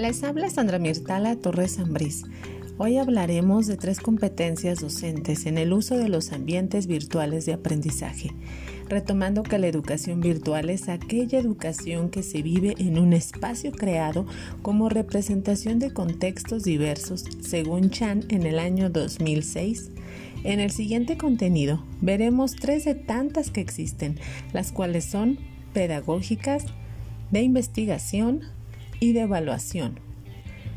Les habla Sandra Mirtala Torres Ambrís. Hoy hablaremos de tres competencias docentes en el uso de los ambientes virtuales de aprendizaje, retomando que la educación virtual es aquella educación que se vive en un espacio creado como representación de contextos diversos, según Chan en el año 2006. En el siguiente contenido veremos tres de tantas que existen, las cuales son pedagógicas, de investigación, y de evaluación,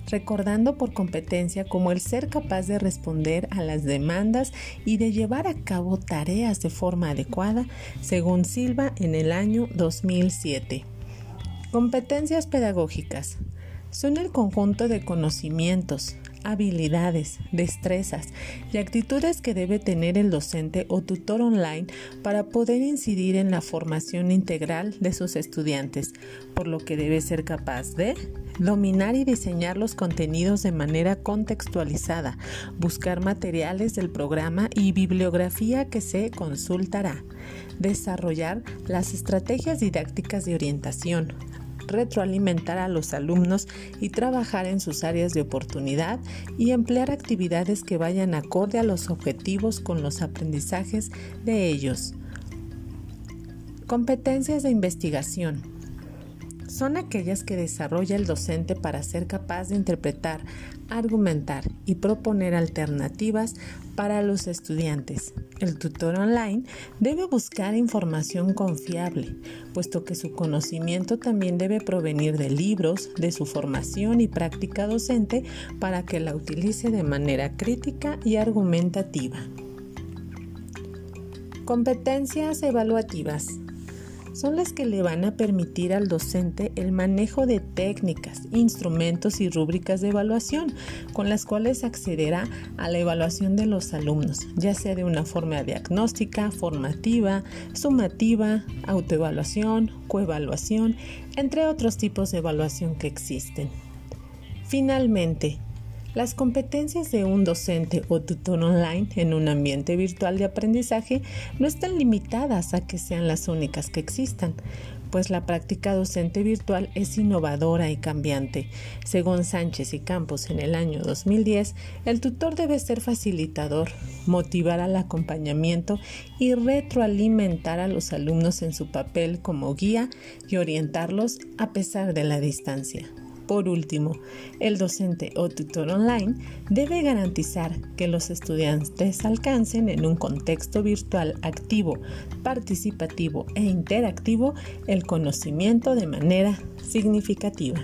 recordando por competencia como el ser capaz de responder a las demandas y de llevar a cabo tareas de forma adecuada, según Silva en el año 2007. Competencias pedagógicas son el conjunto de conocimientos, habilidades, destrezas y actitudes que debe tener el docente o tutor online para poder incidir en la formación integral de sus estudiantes, por lo que debe ser capaz de dominar y diseñar los contenidos de manera contextualizada, buscar materiales del programa y bibliografía que se consultará, desarrollar las estrategias didácticas de orientación, retroalimentar a los alumnos y trabajar en sus áreas de oportunidad y emplear actividades que vayan acorde a los objetivos con los aprendizajes de ellos. Competencias de investigación son aquellas que desarrolla el docente para ser capaz de interpretar, argumentar y proponer alternativas para los estudiantes. El tutor online debe buscar información confiable, puesto que su conocimiento también debe provenir de libros, de su formación y práctica docente para que la utilice de manera crítica y argumentativa. Competencias evaluativas son las que le van a permitir al docente el manejo de técnicas, instrumentos y rúbricas de evaluación con las cuales accederá a la evaluación de los alumnos, ya sea de una forma diagnóstica, formativa, sumativa, autoevaluación, coevaluación, entre otros tipos de evaluación que existen. Finalmente, las competencias de un docente o tutor online en un ambiente virtual de aprendizaje no están limitadas a que sean las únicas que existan, pues la práctica docente virtual es innovadora y cambiante. Según Sánchez y Campos en el año 2010, el tutor debe ser facilitador, motivar al acompañamiento y retroalimentar a los alumnos en su papel como guía y orientarlos a pesar de la distancia. Por último, el docente o tutor online debe garantizar que los estudiantes alcancen en un contexto virtual activo, participativo e interactivo el conocimiento de manera significativa.